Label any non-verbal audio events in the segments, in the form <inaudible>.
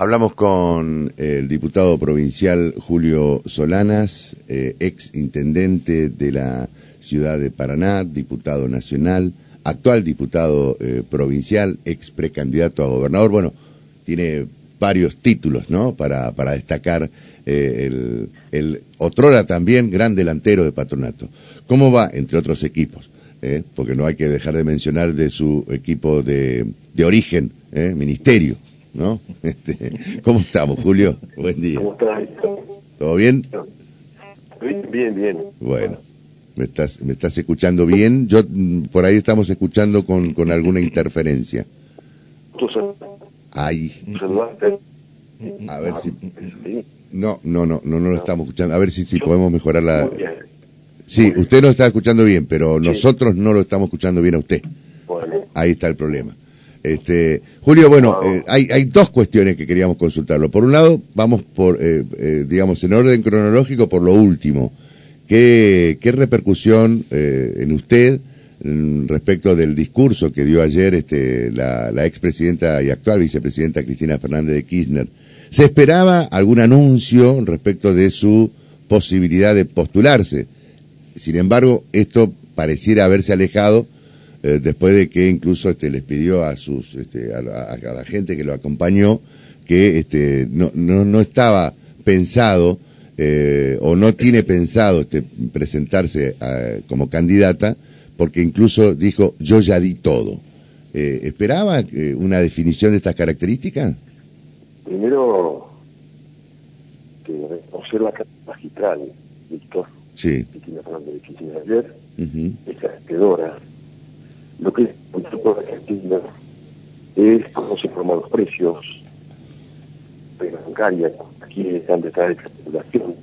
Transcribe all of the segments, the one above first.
Hablamos con el diputado provincial Julio Solanas, eh, ex intendente de la ciudad de Paraná, diputado nacional, actual diputado eh, provincial, ex precandidato a gobernador. Bueno, tiene varios títulos, ¿no? Para, para destacar eh, el, el otrora también gran delantero de patronato. ¿Cómo va, entre otros equipos? Eh, porque no hay que dejar de mencionar de su equipo de, de origen, eh, ministerio, ¿no? <laughs> Este, ¿Cómo estamos, Julio? Buen día. ¿Cómo estás? ¿Todo bien? Bien, bien. Bueno, ¿me estás, me estás escuchando bien? Yo mm, por ahí estamos escuchando con, con alguna interferencia. ¿Tú sal- Ahí, a ver si... No, no, no, no, no lo estamos escuchando. A ver si, si podemos mejorar la... Sí, usted nos está escuchando bien, pero nosotros no lo estamos escuchando bien a usted. Ahí está el problema. Este, Julio, bueno, eh, hay, hay dos cuestiones que queríamos consultarlo. Por un lado, vamos por, eh, eh, digamos, en orden cronológico por lo último. ¿Qué, qué repercusión eh, en usted respecto del discurso que dio ayer este, la, la expresidenta y actual vicepresidenta Cristina Fernández de Kirchner? ¿Se esperaba algún anuncio respecto de su posibilidad de postularse? Sin embargo, esto pareciera haberse alejado eh, después de que incluso este, les pidió a sus este, a, la, a la gente que lo acompañó que este, no, no, no estaba pensado eh, o no tiene pensado este, presentarse eh, como candidata porque incluso dijo yo ya di todo. Eh, ¿Esperaba eh, una definición de estas características? primero, que reconocer la carta magistral, Víctor, Sí. Cristina Fernández de Kirchner ayer, es arquedora. Lo que es de Argentina es cómo se forman los precios de la bancaria, aquí están detrás de esta especulación.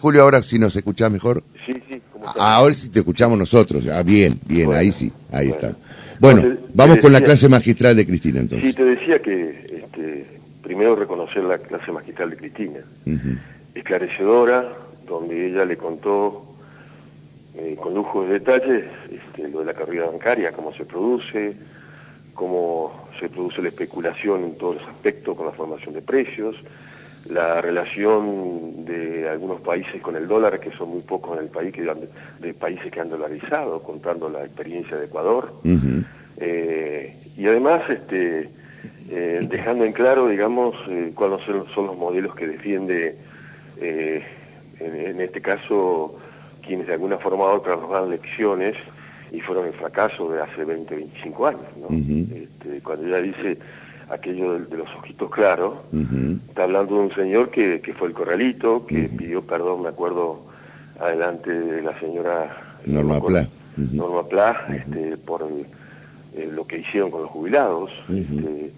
Julio, ahora si nos escuchás mejor. Sí, sí. Ah, Ahora sí te escuchamos nosotros. Ah, bien, bien, Bueno, ahí sí, ahí bueno. está. Bueno, Entonces, vamos con la clase magistral de Cristina Sí, entonces. te decía que este, primero reconocer la clase magistral de Cristina. Esclarecedora, donde ella le contó eh, con lujo de detalles este, lo de la carrera bancaria, cómo se produce, cómo se produce la especulación en todos los aspectos con la formación de precios, la relación de algunos países con el dólar, que son muy pocos en el país, que han- de países que han dolarizado, contando la experiencia de Ecuador. Eh, y además este, eh, dejando en claro, digamos, eh, cuáles son, los modelos que defiende, eh, en, en este caso, quienes de alguna forma u otra nos dan lecciones y fueron el fracaso de hace 20, 25 años. Este, cuando ella dice aquello de, de los ojitos claros, está hablando de un señor que, que fue el corralito, que pidió perdón, me acuerdo, adelante de la señora Norma no me acuerdo, Pla. Norma Pla, este, por el- eh, lo que hicieron con los jubilados. Este,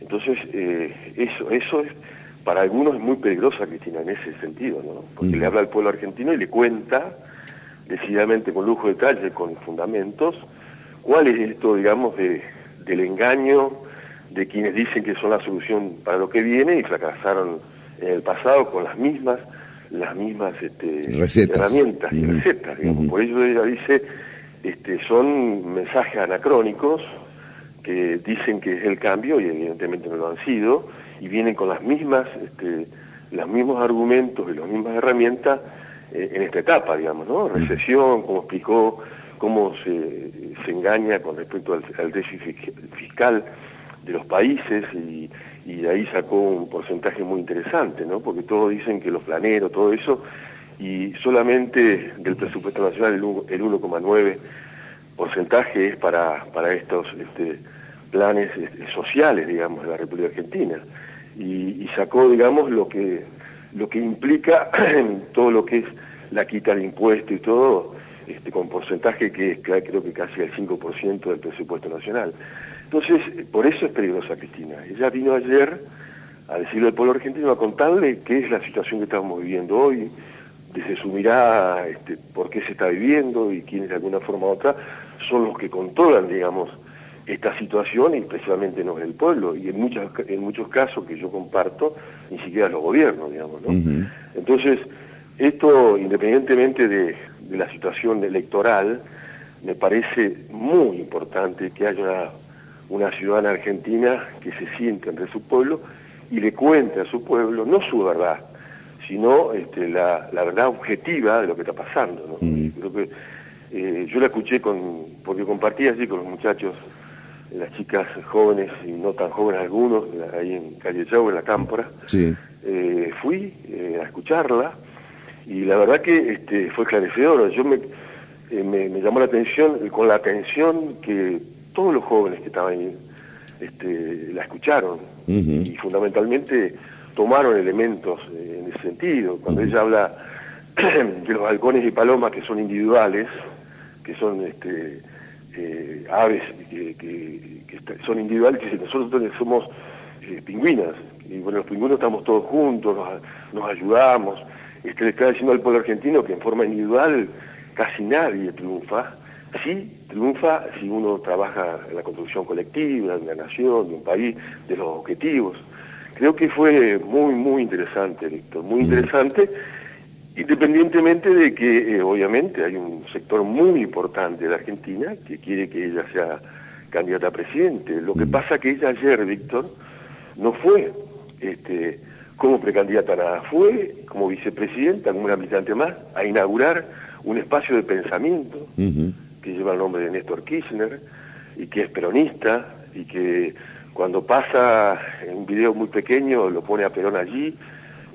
entonces, eh, eso, eso es, para algunos es muy peligrosa, Cristina, en ese sentido, ¿no? Porque Ujú. le habla al pueblo argentino y le cuenta, decididamente, con lujo de detalle, con fundamentos, cuál es esto, digamos, de, del engaño de quienes dicen que son la solución para lo que viene y fracasaron en el pasado con las mismas las mismas este, Recetas. herramientas y recetas. digamos. Por ello ella dice, este, son mensajes anacrónicos que dicen que es el cambio y evidentemente no lo han sido y vienen con las mismas este, los mismos argumentos y las mismas herramientas eh, en esta etapa, digamos, ¿no? Recesión, como explicó, cómo se, se engaña con respecto al, al déficit fi- fiscal de los países y, y de ahí sacó un porcentaje muy interesante, ¿no? Porque todos dicen que los planeros, todo eso, y solamente del presupuesto nacional el el 1,9 porcentaje es para, para estos este, planes este, sociales, digamos, de la República Argentina. Y, y sacó, digamos, lo que, lo que implica <clears throat> todo lo que es la quita de impuestos y todo, este, con porcentaje que es creo que casi el 5% del presupuesto nacional. Entonces, por eso es peligrosa Cristina. Ella vino ayer a decirle al pueblo argentino, a contarle qué es la situación que estamos viviendo hoy, desde su mirada, este, por qué se está viviendo y quiénes de alguna forma u otra son los que controlan, digamos, esta situación y precisamente no es el pueblo. Y en, muchas, en muchos casos que yo comparto, ni siquiera los gobiernos, digamos. ¿no? Entonces, esto, independientemente de, de la situación electoral, me parece muy importante que haya una, ciudadana argentina que se siente entre su pueblo y le cuente a su pueblo no su verdad, sino este, la, verdad objetiva de lo que está pasando. Mm. Creo que eh, yo la escuché con, porque compartí allí con los muchachos, las chicas jóvenes y no tan jóvenes algunos, ahí en Calle Chau, en la Cámpora. Eh, fui eh, a escucharla y la verdad que este, fue esclarecedora. Yo me, me, llamó la atención, con la atención que todos los jóvenes que estaban ahí este, la escucharon y fundamentalmente tomaron elementos en ese sentido. Cuando ella habla <clears throat> de los halcones y palomas que son individuales, que son este, eh, aves que, son individuales, que nosotros somos eh, pingüinas, y bueno, los pingüinos estamos todos juntos, nos, ayudamos, este, le está diciendo al pueblo argentino que en forma individual casi nadie triunfa, sí triunfa si uno trabaja en la construcción colectiva, de una nación, de un país, de los objetivos. Creo que fue muy, muy interesante, Víctor, muy interesante, independientemente de que eh, obviamente hay un sector muy importante de la Argentina que quiere que ella sea candidata a presidente. Lo que pasa que ella ayer, Víctor, no fue este, como precandidata nada, fue como vicepresidenta, como una militante más, a inaugurar un espacio de pensamiento que lleva el nombre de Néstor Kirchner y que es peronista y que cuando pasa en un video muy pequeño lo pone a Perón allí,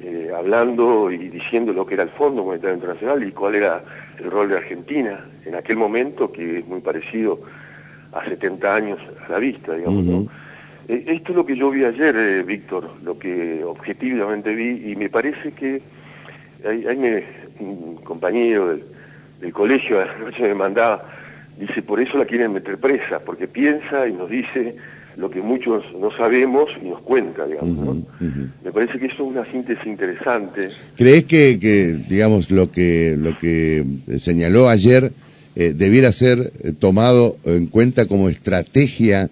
eh, hablando y diciendo lo que era el Fondo Monetario Internacional y cuál era el rol de Argentina en aquel momento, que es muy parecido a 70 años a la vista, digamos. Eh, esto es lo que yo vi ayer, eh, Víctor, lo que objetivamente vi, y me parece que hay, hay un compañero del, colegio <laughs> a la noche me mandaba, dice, por eso la quieren meter presa, porque piensa y nos dice lo que muchos no sabemos y nos cuenta, digamos. Me parece que eso es una síntesis interesante. ¿Crees que, que digamos, lo que, lo que señaló ayer eh, debiera ser eh, tomado en cuenta como estrategia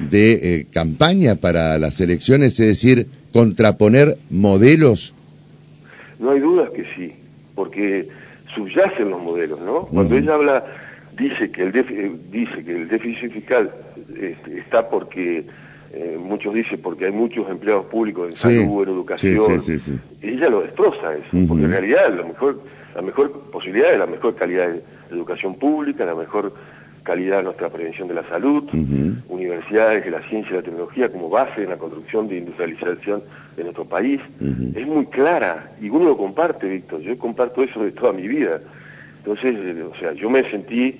de eh, campaña para las elecciones, es decir, contraponer modelos? No hay dudas que sí, porque subyacen los modelos, ¿no? Cuando ella habla, dice que el, dice que el déficit fiscal está porque eh, muchos dicen porque hay muchos empleados públicos en salud, en educación, ella lo destroza eso, porque en realidad la mejor, la mejor posibilidad es la mejor calidad de educación pública, la mejor calidad de nuestra prevención de la salud, universidades de la ciencia y la tecnología como base en la construcción de industrialización de nuestro país, es muy clara y uno lo comparte, Víctor, yo comparto eso de toda mi vida. Entonces, eh, o sea, yo me sentí,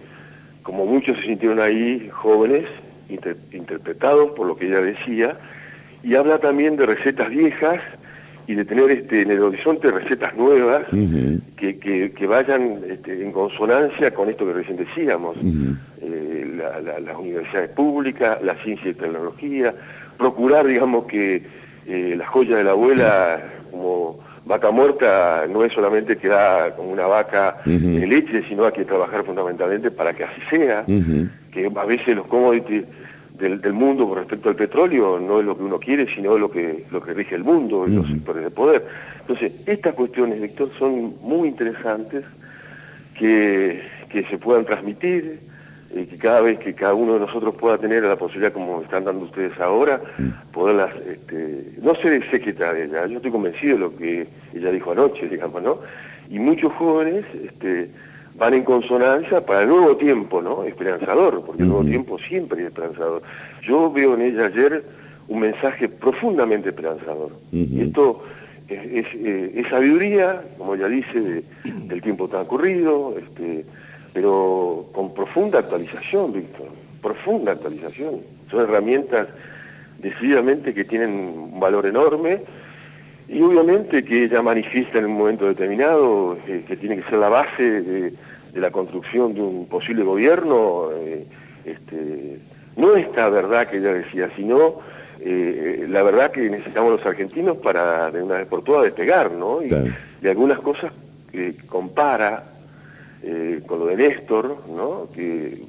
como muchos se sintieron ahí, jóvenes, interpretados por lo que ella decía, y habla también de recetas viejas y de tener este, en el horizonte recetas nuevas que, que, vayan este, en consonancia con esto que recién decíamos, eh, las universidades públicas, la ciencia y tecnología, procurar, digamos, que eh, la joya de la abuela, como vaca muerta, no es solamente que da como una vaca de leche, sino hay que trabajar fundamentalmente para que así sea, que a veces los commodities del, mundo con respecto al petróleo no es lo que uno quiere, sino lo que, lo que rige el mundo y los sectores de poder. Entonces, estas cuestiones, Víctor, son muy interesantes que, que se puedan transmitir, y que cada vez que cada uno de nosotros pueda tener la posibilidad, como están dando ustedes ahora, poderlas, este, no ser secretaria de ella, yo estoy convencido de lo que ella dijo anoche, digamos, ¿no? Y muchos jóvenes, este, van en consonancia para el nuevo tiempo, ¿no? Esperanzador, porque el nuevo tiempo siempre es esperanzador. Yo veo en ella ayer un mensaje profundamente esperanzador. Y esto es, eh, sabiduría, como ella dice, del tiempo transcurrido, este, pero con profunda actualización, Víctor, profunda actualización. Son herramientas decididamente que tienen un valor enorme y obviamente que ella manifiesta en un momento determinado eh, que tiene que ser la base de de la construcción de un posible gobierno, eh, este, no esta verdad que ella decía, sino eh, la verdad que necesitamos los argentinos para de una vez por todas despegar, ¿no? Y, de algunas cosas que compara eh, con lo de Néstor, ¿no? Que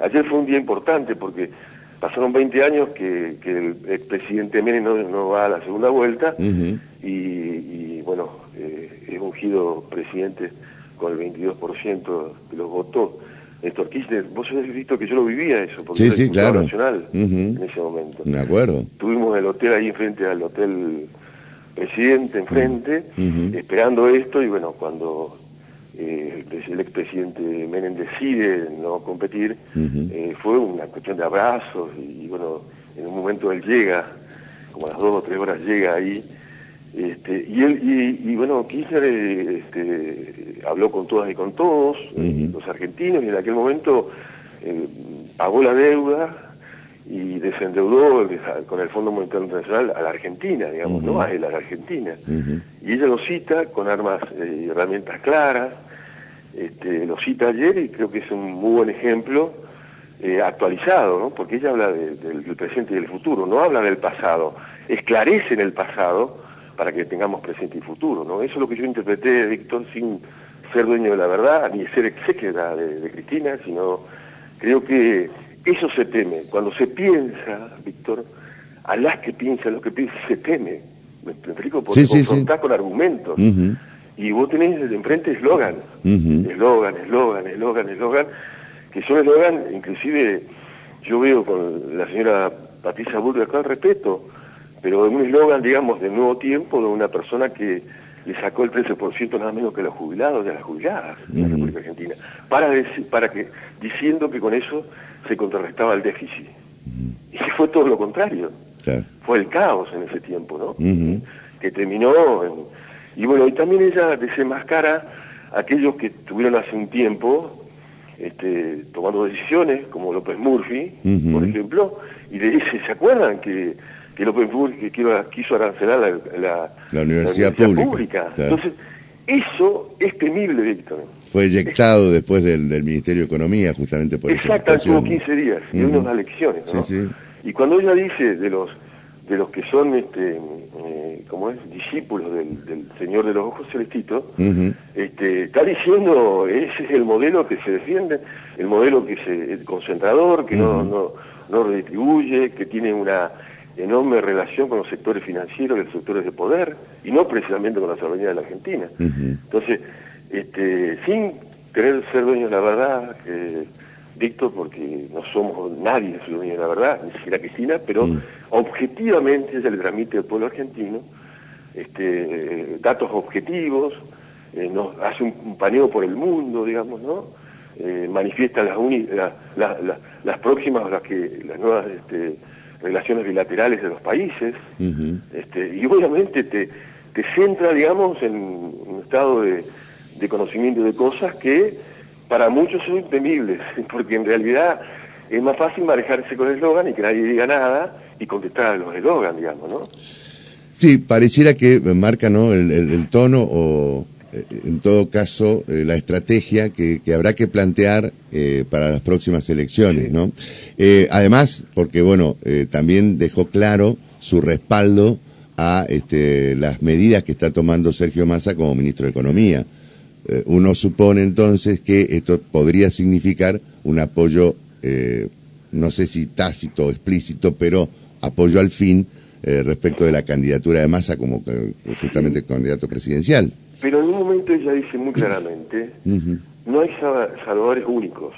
ayer fue un día importante porque pasaron 20 años que, el expresidente Menem no, va a la segunda vuelta y, y, bueno, es ungido presidente con el 22% de los votos Néstor Kirchner, vos habéis visto que yo lo vivía eso, porque sí, sí, claro. nacional en ese momento. Me acuerdo. Tuvimos el hotel ahí enfrente al hotel presidente enfrente, esperando esto, y bueno, cuando eh, el expresidente Menem decide no competir, eh, fue una cuestión de abrazos, y, bueno, en un momento él llega, como a las dos o tres horas llega ahí, este, y él y, bueno Kirchner este, habló con todas y con todos los argentinos y en aquel momento eh, pagó la deuda y desendeudó con el Fondo Monetario Internacional a la Argentina, digamos, no a él, a la Argentina. Y ella lo cita con armas y herramientas claras, este, lo cita ayer y creo que es un muy buen ejemplo eh, actualizado, ¿no? porque ella habla del presente y del futuro, no habla del pasado, esclarece en el pasado para que tengamos presente y futuro. ¿no? Eso es lo que yo interpreté, Víctor, sin ser dueño de la verdad, ni ser exéqueda de, de Cristina, sino creo que eso se teme. Cuando se piensa, Víctor, a las que piensa, lo que piensa, se teme. ¿Me, explico? Porque sí, con argumentos. Y vos tenés enfrente eslogan, eslogan, eslogan, eslogan, eslogan, que son eslogan, inclusive yo veo con la señora Patricia Burger acá respeto, pero un eslogan, digamos, de nuevo tiempo de una persona que le sacó el 13% nada menos que a los jubilados de las jubiladas en la República Argentina, para, decir, para que, diciendo que con eso se contrarrestaba el déficit. Y fue todo lo contrario. Fue el caos en ese tiempo, ¿no? Que terminó en y bueno, y también ella desenmascara a aquellos que tuvieron hace un tiempo este, tomando decisiones, como López Murphy, por ejemplo, y le dice, ¿se acuerdan que, que López Murphy quiso arancelar la, la, universidad, pública? Entonces, eso es temible, Víctor. Fue eyectado después del, Ministerio de Economía, justamente por Exacto, tuvo 15 días, y unos unas lecciones, ¿no? Y cuando ella dice de los de los que son, este, eh, como es, discípulos del, Señor de los Ojos Celestitos, este, está diciendo, ese es el modelo que se defiende, el modelo que se, el concentrador, que no, no, no redistribuye, que tiene una enorme relación con los sectores financieros y los sectores de poder, y no precisamente con la soberanía de la Argentina. Entonces, este, sin querer ser dueños de la verdad, Víctor, porque no somos nadie es dueño de la verdad, ni siquiera Cristina, pero mm. objetivamente ella le transmite al pueblo argentino este, datos objetivos, eh, nos hace un, paneo por el mundo, digamos, ¿no? Eh, manifiesta las, las próximas, las, que, las nuevas este, relaciones bilaterales de los países, este, y obviamente te, te centra, digamos, en un estado de, de conocimiento de cosas que para muchos son temibles, <laughs> porque en realidad es más fácil manejarse con el eslogan y que nadie diga nada y contestar a los eslogan, digamos, ¿no? Sí, pareciera que marca ¿no? el, tono o, eh, en todo caso, eh, la estrategia que, habrá que plantear eh, para las próximas elecciones, ¿no? además, porque, bueno, también dejó claro su respaldo a este, las medidas que está tomando Sergio Massa como ministro de Economía. Eh, uno supone entonces que esto podría significar un apoyo, eh, no sé si tácito o explícito, pero apoyo al fin eh, respecto de la candidatura de Massa como justamente candidato presidencial. Pero en un momento ella dice muy <clears throat> claramente, no hay salvadores únicos.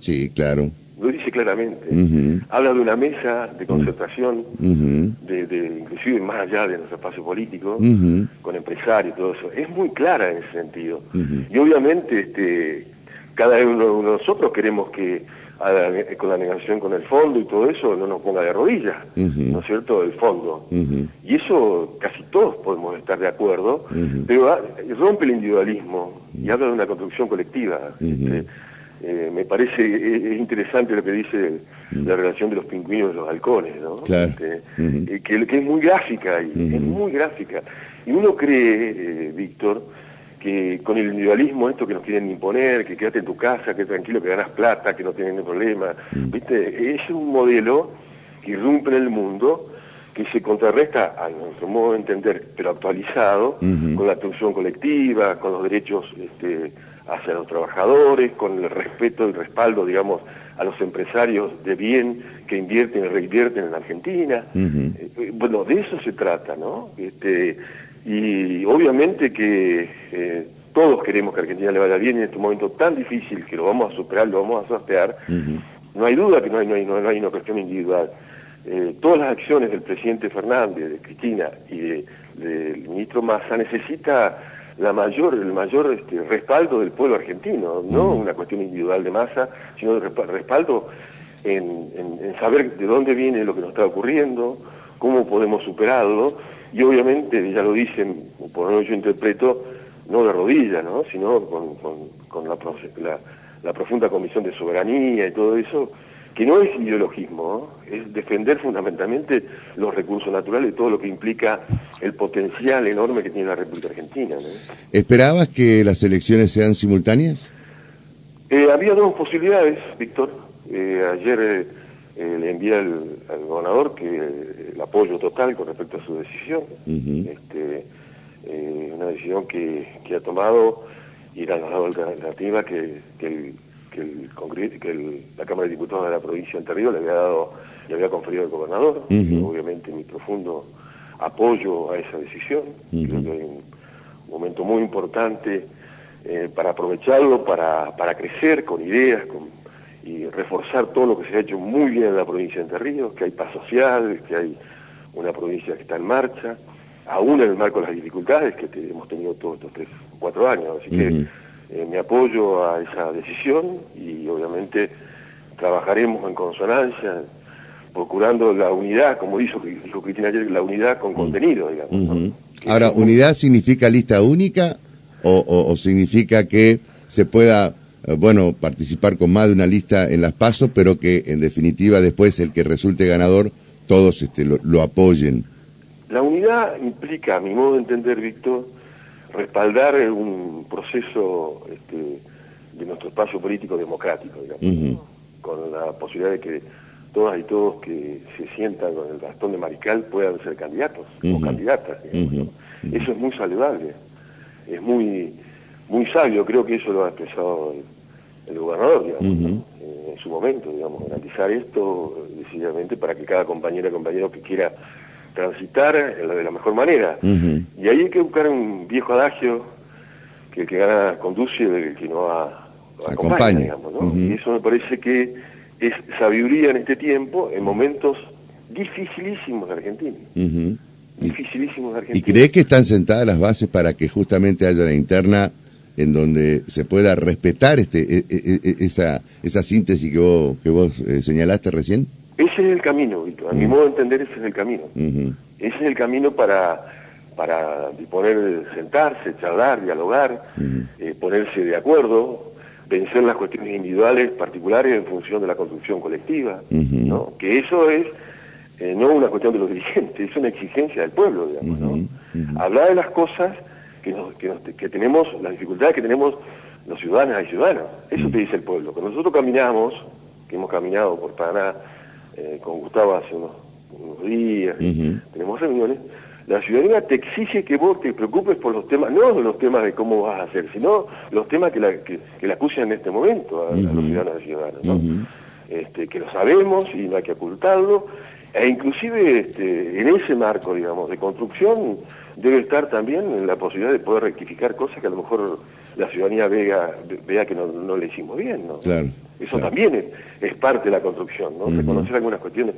Sí, claro lo dice claramente. Habla de una mesa de concertación, de, inclusive más allá de nuestro espacio político, con empresarios y todo eso. Es muy clara en ese sentido. Y obviamente este, cada uno de nosotros queremos que con la negación con el fondo y todo eso no nos ponga de rodillas, ¿no es cierto?, el fondo. Y eso casi todos podemos estar de acuerdo, pero ah, rompe el individualismo y habla de una construcción colectiva. Este, eh, me parece eh, es, interesante lo que dice la relación de los pingüinos y los halcones, ¿no? Este, eh, que, es muy gráfica, y, es muy gráfica. Y uno cree, Víctor, que con el individualismo, esto que nos quieren imponer, que quédate en tu casa, que tranquilo, que ganas plata, que no tienes ningún problema, ¿viste? Es un modelo que irrumpe en el mundo, que se contrarresta, a nuestro modo de entender, pero actualizado, con la atención colectiva, con los derechos este, hacia los trabajadores, con el respeto y el respaldo, digamos, a los empresarios de bien que invierten y reinvierten en Argentina. Eh, bueno, de eso se trata, ¿no? Este, y obviamente que eh, todos queremos que Argentina le vaya bien en este momento tan difícil que lo vamos a superar, lo vamos a sortear, no hay duda que no hay, no hay, no hay una cuestión individual. Eh, todas las acciones del presidente Fernández, de Cristina y del ministro Massa necesita la mayor, el mayor este, respaldo del pueblo argentino, no una cuestión individual de Massa, sino de respaldo en, en, saber de dónde viene lo que nos está ocurriendo, cómo podemos superarlo, y obviamente, ya lo dicen, por lo menos yo interpreto, no de rodillas, ¿no? sino con, con, la, la, profunda comisión de soberanía y todo eso, que no es ideologismo, es defender fundamentalmente los recursos naturales y todo lo que implica el potencial enorme que tiene la República Argentina. ¿Esperabas que las elecciones sean simultáneas? Eh, había dos posibilidades, Víctor. Eh, ayer eh, le envié al, gobernador que el apoyo total con respecto a su decisión. este, una decisión que, ha tomado y la alternativa que, que, el, que, el, que la Cámara de Diputados de la provincia de Entre Ríos le había dado, le había conferido al gobernador. Obviamente mi profundo apoyo a esa decisión. Creo que hay un momento muy importante eh, para aprovecharlo, para, para crecer con ideas, con y reforzar todo lo que se ha hecho muy bien en la provincia de Entre Ríos, que hay paz social, que hay una provincia que está en marcha, aún en el marco de las dificultades que hemos tenido todos estos tres, cuatro años. Así que eh, me apoyo a esa decisión y obviamente trabajaremos en consonancia, procurando la unidad, como dijo, dijo Cristina ayer, la unidad con contenido, digamos. Ahora, ¿unidad significa lista única o significa que se pueda eh, bueno, participar con más de una lista en las pasos, pero que en definitiva después el que resulte ganador, todos este, lo, apoyen. La unidad implica, a mi modo de entender, Víctor, respaldar un proceso este, de nuestro espacio político democrático, digamos, con la posibilidad de que todas y todos que se sientan con el bastón de Marical puedan ser candidatos o candidatas. Eso es muy saludable, es muy muy sabio, creo que eso lo ha expresado el gobernador, digamos, en su momento, digamos, garantizar esto decididamente para que cada compañera y compañero que quiera transitar de la mejor manera. Y ahí hay que buscar un viejo adagio que el que gana conduce y el que no acompaña, digamos, ¿no? Y eso me parece que es sabiduría en este tiempo, en momentos dificilísimos de Argentina. Dificilísimos de Argentina. ¿Y crees que están sentadas las bases para que justamente haya la interna en donde se pueda respetar este, e, e, e, esa, esa síntesis que vos, que vos eh, señalaste recién? Ese es el camino, Víctor. A mi mm. modo de entender, ese es el camino. Ese es el camino para, para poner, sentarse, charlar, dialogar, eh, ponerse de acuerdo, vencer las cuestiones individuales particulares en función de la construcción colectiva, ¿no? Que eso es eh, no una cuestión de los <laughs> dirigentes, es una exigencia del pueblo, digamos, ¿no? Hablar de las cosas que, tenemos, las dificultades que tenemos los ciudadanos y ciudadanos. Eso te dice el pueblo. Cuando nosotros caminamos, que hemos caminado por Paraná eh, con Gustavo hace unos, días, tenemos reuniones, la ciudadanía te exige que vos te preocupes por los temas, no los temas de cómo vas a hacer, sino los temas que la, que, la acusan en este momento a, los ciudadanos y ciudadanas. este, que lo sabemos y no hay que ocultarlo, e inclusive este, en ese marco, digamos, de construcción, debe estar también la posibilidad de poder rectificar cosas que a lo mejor la ciudadanía vea, vea que no, le hicimos bien, ¿no? Eso también es, parte de la construcción, ¿no? Reconocer algunas cuestiones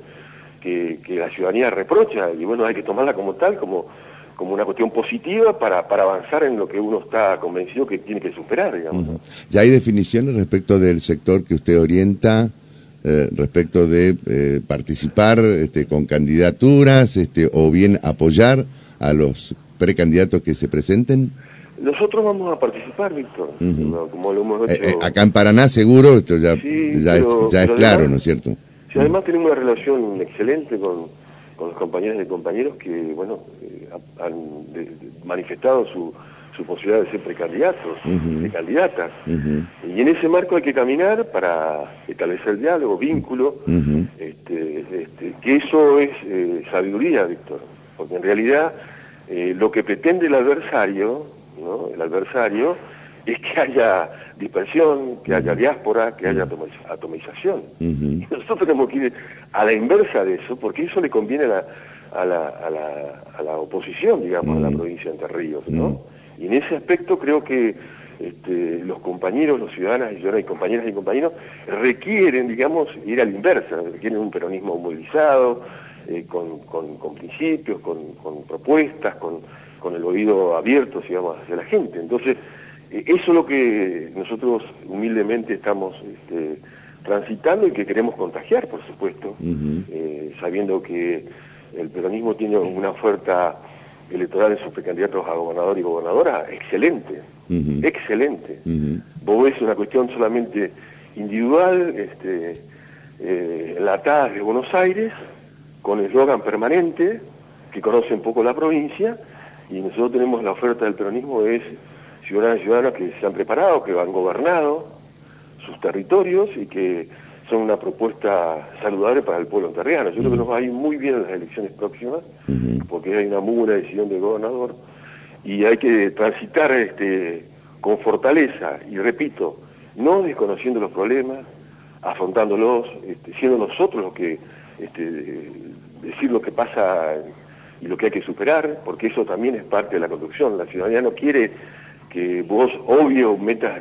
que, la ciudadanía reprocha y bueno, hay que tomarla como tal, como, como una cuestión positiva para, para avanzar en lo que uno está convencido que tiene que superar, digamos. ¿Ya hay definiciones respecto del sector que usted orienta? Eh, respecto de eh, participar este, con candidaturas este, o bien apoyar a los precandidatos que se presenten? Nosotros vamos a participar, Víctor, como lo hemos hecho. Eh, eh, acá en Paraná seguro, esto ya, ya, es, claro, ¿no es cierto? Sí, además tenemos una relación excelente con, con los compañeros y compañeros que, bueno, eh, han manifestado su, su posibilidad de ser precandidatos, de candidatas. Y en ese marco hay que caminar para establecer el diálogo, vínculo, este, este, que eso es sabiduría, Víctor porque en realidad eh, lo que pretende el adversario, ¿no? el adversario, es que haya dispersión, que haya diáspora, que haya atomización. Nosotros tenemos que ir a la inversa de eso, porque eso le conviene a la, a la, a la, oposición, digamos, a la provincia de Entre Ríos, ¿no? Y en ese aspecto creo que este, los compañeros, los ciudadanas y ciudadanas y compañeras y compañeros requieren, digamos, ir a la inversa, requieren un peronismo movilizado, eh, con, principios, con, propuestas, con, el oído abierto, digamos, hacia la gente. Entonces, eh, eso es lo que nosotros humildemente estamos este, transitando y que queremos contagiar, por supuesto, eh, sabiendo que el peronismo tiene una oferta electoral en sus precandidatos a gobernador y gobernadora excelente, excelente. Vos ves una cuestión solamente individual, este, eh, la TAS de Buenos Aires, con el eslogan permanente, que conoce un poco la provincia, y nosotros tenemos la oferta del peronismo es ciudadanas y ciudadanos que se han preparado, que han gobernado sus territorios y que son una propuesta saludable para el pueblo enterriano. Yo creo que nos va a ir muy bien en las elecciones próximas, porque hay una muy buena decisión del gobernador, y hay que transitar este, con fortaleza, y repito, no desconociendo los problemas, afrontándolos, este, siendo nosotros los que este, decir lo que pasa y lo que hay que superar, porque eso también es parte de la construcción. La ciudadanía no quiere que vos, obvio, metas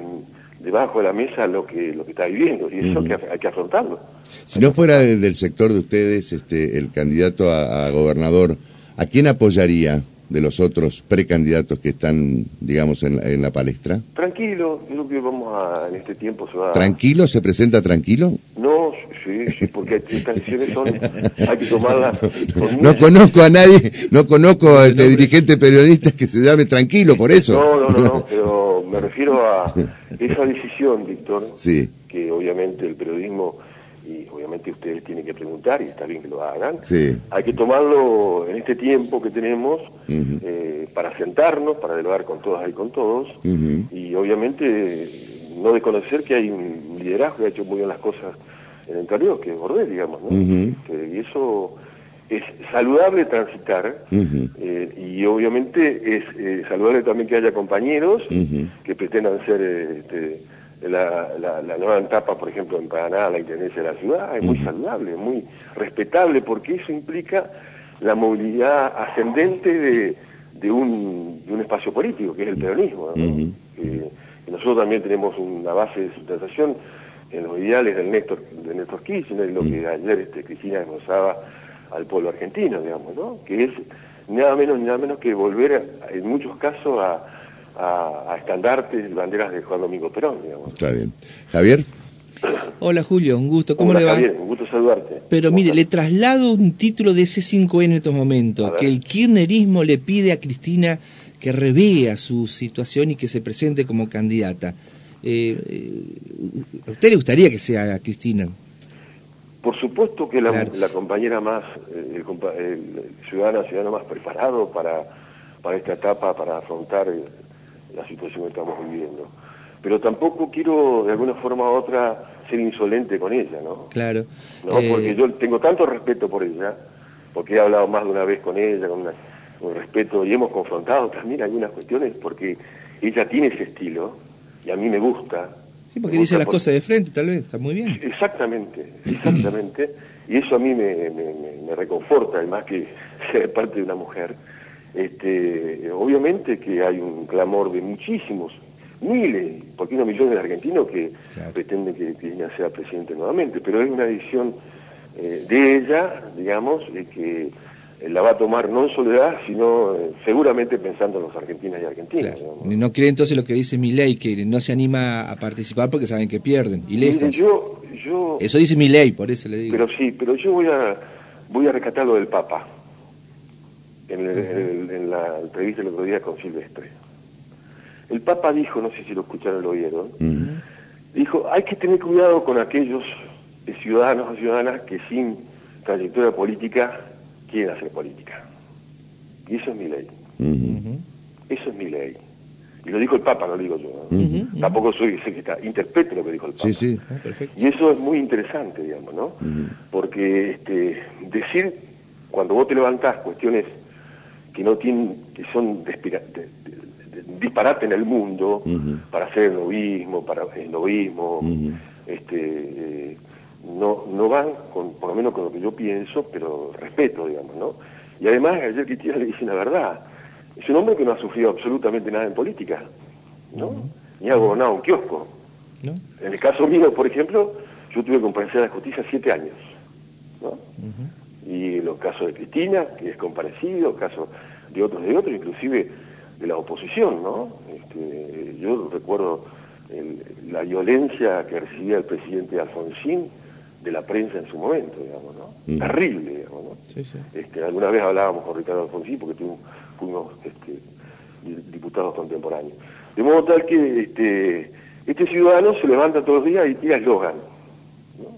debajo de la mesa lo que lo que está viviendo y eso hay que afrontarlo. Si no fuera del sector de ustedes este el candidato a, gobernador, ¿a quién apoyaría de los otros precandidatos que están, digamos, en la, palestra? Tranquilo, yo creo que vamos a, en este tiempo se va... ¿Tranquilo? ¿Se presenta tranquilo? No, sí, sí, porque estas decisiones son, hay que tomarlas... no conozco a nadie, no conozco a este dirigente periodista que se llame tranquilo, por eso. No, no, no, no pero me refiero a esa decisión, Víctor, sí. que obviamente el periodismo y obviamente ustedes tienen que preguntar y está bien que lo hagan. Hay que tomarlo en este tiempo que tenemos eh, para sentarnos, para dialogar con todas y con todos y obviamente no desconocer que hay un liderazgo que ha hecho muy bien las cosas el interior, que es Bordel, digamos, ¿no? y eso es saludable transitar eh, y obviamente es eh, saludable también que haya compañeros que pretendan ser este, la, la, nueva etapa, por ejemplo, en Paraná, la intendencia de la ciudad, es muy saludable, muy respetable, porque eso implica la movilidad ascendente de, de, un, de un espacio político, que es el peronismo. Eh, nosotros también tenemos una base de sustentación en los ideales del Néstor, de Néstor Kirchner, y lo que ayer este, Cristina demostraba al pueblo argentino, digamos, ¿no? que es nada menos ni nada menos que volver, en muchos casos, a a, a estandartes y banderas de Juan Domingo Perón, digamos. Está bien. Javier. Hola Julio, un gusto. ¿Cómo le va? Javier, un gusto saludarte. Pero mire, le traslado un título de ese 5 n en estos momentos, que el kirchnerismo le pide a Cristina que revea su situación y que se presente como candidata. Eh, eh ¿A usted le gustaría que sea Cristina? Por supuesto que la, la compañera más, eh, el, el, ciudadano, ciudadano más preparado para, para esta etapa, para afrontar la situación que estamos viviendo. Pero tampoco quiero, de alguna forma u otra, ser insolente con ella, ¿no? Claro. ¿No? Eh, porque yo tengo tanto respeto por ella, porque he hablado más de una vez con ella, con, respeto, y hemos confrontado también algunas cuestiones, porque ella tiene ese estilo, y a mí me gusta. Sí, porque dice las cosas de frente, tal vez, está muy bien. Exactamente, exactamente. y eso a mí me, me reconforta, además que <laughs> ser parte de una mujer este, obviamente que hay un clamor de muchísimos, miles, por qué no millones de argentinos que pretenden que Cristina sea presidente nuevamente, pero es una decisión eh, de ella, digamos, de que la va a tomar no en soledad, sino eh, seguramente pensando en los argentinos y argentinas. No cree entonces lo que dice mi ley, que no se anima a participar porque saben que pierden, y lejos. yo, yo... Eso dice mi ley, por eso le digo. Pero sí, pero yo voy a, voy a rescatar lo del Papa en, la entrevista el otro día con Silvestre. El Papa dijo, no sé si lo escucharon o lo oyeron, dijo, hay que tener cuidado con aquellos ciudadanos o ciudadanas que sin trayectoria política quieren hacer política. Y eso es mi ley. Eso es mi ley. Y lo dijo el Papa, no lo digo yo. Tampoco soy secretario, interpreto lo que dijo el Papa. Ah, y eso es muy interesante, digamos, ¿no? Porque este, decir, cuando vos te levantás cuestiones que no tienen, que son disparate en el mundo para hacer el novismo, para el novismo, este, eh, no, no van, con, por lo menos con lo que yo pienso, pero respeto, digamos, ¿no? Y además ayer Cristina le dice la verdad, es un hombre que no ha sufrido absolutamente nada en política, ¿no? Ni ha gobernado un kiosco. En el caso mío, por ejemplo, yo tuve que comparecer a la justicia siete años, ¿no? Y los casos de Cristina, que es comparecido, casos de otros de otros, inclusive de la oposición, ¿no? Este, yo recuerdo la violencia que recibía el presidente Alfonsín de la prensa en su momento, digamos, ¿no? Terrible, digamos, ¿no? Este, alguna vez hablábamos con Ricardo Alfonsín porque fuimos este, diputados contemporáneos. De modo tal que este, este ciudadano se levanta todos los días y tira eslogan.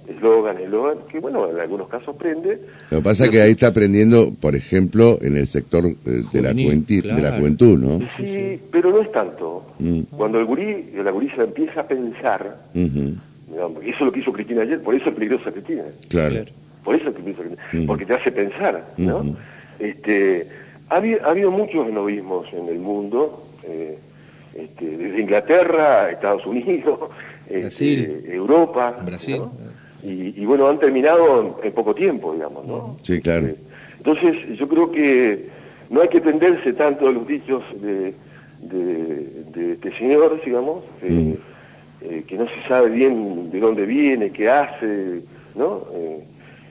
Eslogan, eslogan, que bueno, en algunos casos prende. Lo que pasa es que ahí está aprendiendo, por ejemplo, en el sector eh, de, la, juventud, de la juventud, ¿no? Sí, pero no es tanto. Mm. Cuando el gurí, la gurisa empieza a pensar, eso es lo que hizo Cristina ayer, por eso es peligrosa Cristina. Claro. Por eso es peligrosa Cristina, porque te hace pensar, ¿no? este, ha, habido, muchos enovismos en el mundo, eh, este, desde Inglaterra, Estados Unidos, <laughs> este, Europa. Brasil. Y, bueno, han terminado en, poco tiempo, digamos, ¿no? Sí, claro. Este, entonces, yo creo que no hay que tenderse tanto a los dichos de, de, este señor, digamos, mm. eh, que no se sabe bien de dónde viene, qué hace, ¿no? Eh,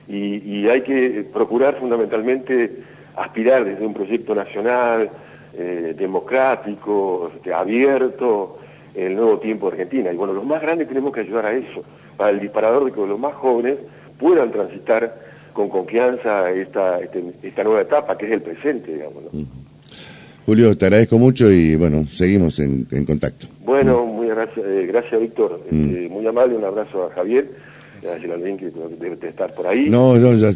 y, hay que procurar fundamentalmente aspirar desde un proyecto nacional, eh, democrático, este, abierto, el nuevo tiempo de Argentina. Y bueno, los más grandes tenemos que ayudar a eso, para el disparador de que los más jóvenes puedan transitar con confianza esta, este, esta nueva etapa, que es el presente, digamos. Julio, te agradezco mucho y bueno, seguimos en, contacto. Bueno, muy gracias, eh, gracias Víctor. Este, muy amable, un abrazo a Javier Geraldine que debe estar por ahí. No, no, ya,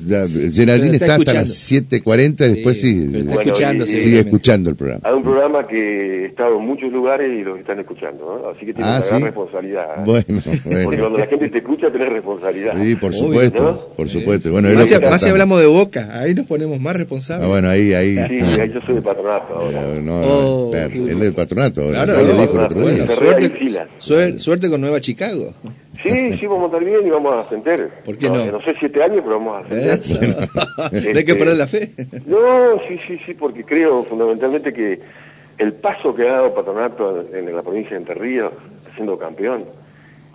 Geraldine está, hasta las 7.40, después sí, está escuchando, sigue escuchando el programa. Hay un programa que he estado en muchos lugares y los están escuchando, ¿no? así que tienes ah, una gran responsabilidad. ¿eh? Bueno, <laughs> bueno. Porque cuando la gente te escucha tenés responsabilidad. Sí, por supuesto, por supuesto. Bueno, más, si, hablamos de Boca, ahí nos ponemos más responsables. Ah, bueno, ahí, ahí. Sí, ahí yo soy de patronato ahora. No, no, oh, él es de patronato, claro, no, no, dijo el otro día. Suerte, suerte con Nueva Chicago. Sí, sí, vamos a estar bien y vamos a ascender. ¿Por qué no? No, sé, siete años, pero vamos a ascender. Este, <laughs> hay que perder la fe? No, sí, sí, sí, porque creo fundamentalmente que el paso que ha dado Patronato en la provincia de Entre Ríos, siendo campeón,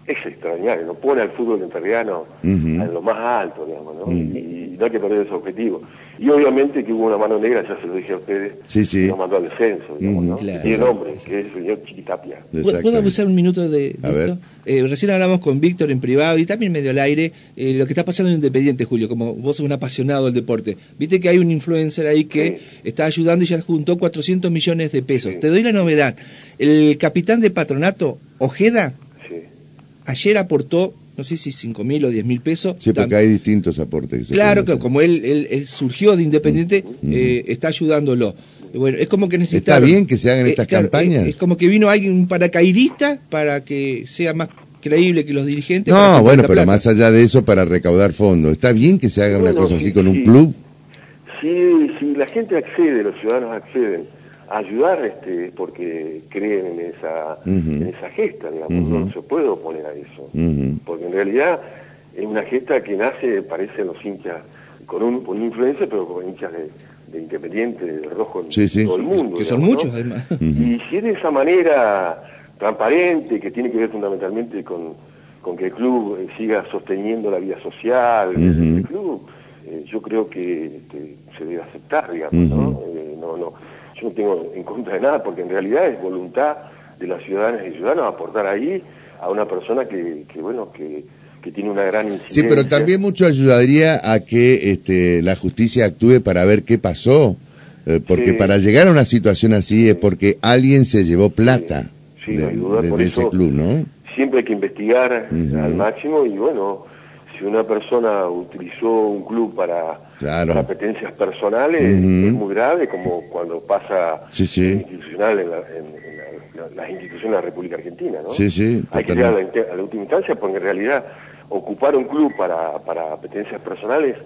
es extraordinario, no pone al fútbol enterriano en lo más alto, digamos, ¿no? y, no hay que perder ese objetivo. Y obviamente que hubo una mano negra, ya se lo dije a ustedes, sí, sí. que nos mandó al descenso, digamos, ¿no? Y el hombre, que es el señor Chiquitapia. ¿Puedo abusar un minuto de, esto? Eh, recién hablamos con Víctor en privado y también medio al aire eh, lo que está pasando en Independiente, Julio, como vos sos un apasionado del deporte. Viste que hay un influencer ahí que está ayudando y ya juntó 400 millones de pesos. Te doy la novedad. El capitán de patronato, Ojeda, ayer aportó no sé si 5 mil o 10 mil pesos. Sí, porque hay distintos aportes. Claro, que como él, él, surgió de Independiente, eh, está ayudándolo. Bueno, es como que necesita. Está bien que se hagan estas campañas. Es, como que vino alguien, un paracaidista, para que sea más creíble que los dirigentes. No, bueno, pero más allá de eso, para recaudar fondos. Está bien que se haga una cosa así con un club. Sí, sí, la gente accede, los ciudadanos acceden ayudar este porque creen en esa en esa gesta digamos no se puede oponer a eso. Porque en realidad es una gesta que nace parece los hinchas con un con influencia pero con hinchas de, Independiente de Rojo en todo el mundo que son muchos además. Y si es de esa manera transparente que tiene que ver fundamentalmente con, con que el club eh, siga sosteniendo la vida social del club eh, yo creo que este, se debe aceptar digamos no eh, no no yo no tengo en contra de nada, porque en realidad es voluntad de las ciudadanas y ciudadanos aportar ahí a una persona que, bueno, que, tiene una gran incidencia. Sí, pero también mucho ayudaría a que este, la justicia actúe para ver qué pasó, eh, porque para llegar a una situación así es porque alguien se llevó plata de, ese club, ¿no? Siempre hay que investigar al máximo y bueno, si una persona utilizó un club para para apetencias personales es muy grave, como cuando pasa institucional en, las instituciones de la República Argentina, ¿no? Sí, sí, Hay que llegar a la, última instancia porque en realidad ocupar un club para, para apetencias personales,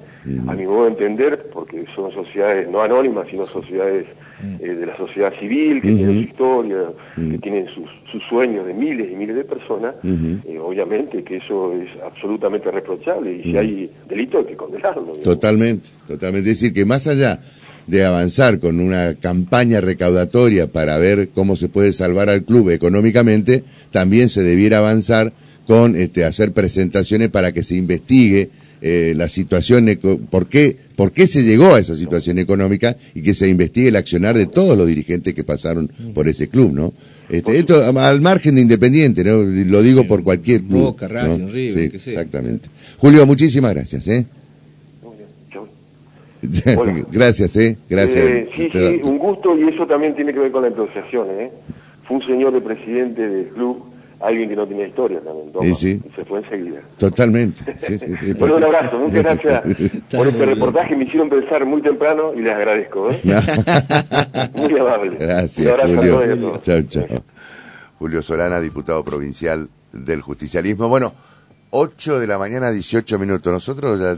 a mi modo de entender, porque son sociedades no anónimas, sino sociedades eh, de la sociedad civil, que tienen su historia, que tienen sus, sus, sueños de miles y miles de personas, eh, obviamente que eso es absolutamente reprochable y si hay delito hay que condenarlo. Totalmente, totalmente. Es decir, que más allá de avanzar con una campaña recaudatoria para ver cómo se puede salvar al club económicamente, también se debiera avanzar con este, hacer presentaciones para que se investigue eh, la situación, por qué, por qué se llegó a esa situación económica y que se investigue el accionar de todos los dirigentes que pasaron por ese club, ¿no? Este, esto al margen de Independiente, ¿no? Lo digo por cualquier club. Boca, Radio, sí, Exactamente. Julio, muchísimas gracias, ¿eh? <laughs> gracias, ¿eh? Gracias. Eh, sí, sí, un gusto y eso también tiene que ver con la asociación, ¿eh? Fue un señor de presidente del club alguien que no tenía historia también. sí. Y se fue enseguida. Totalmente. <laughs> bueno, un abrazo. Muchas <laughs> gracias por este reportaje. Me hicieron pensar muy temprano y les agradezco. ¿eh? <laughs> muy amable. Gracias, Julio. Chao, chao. Julio Solana, diputado provincial del justicialismo. Bueno, 8 de la mañana, 18 minutos. Nosotros ya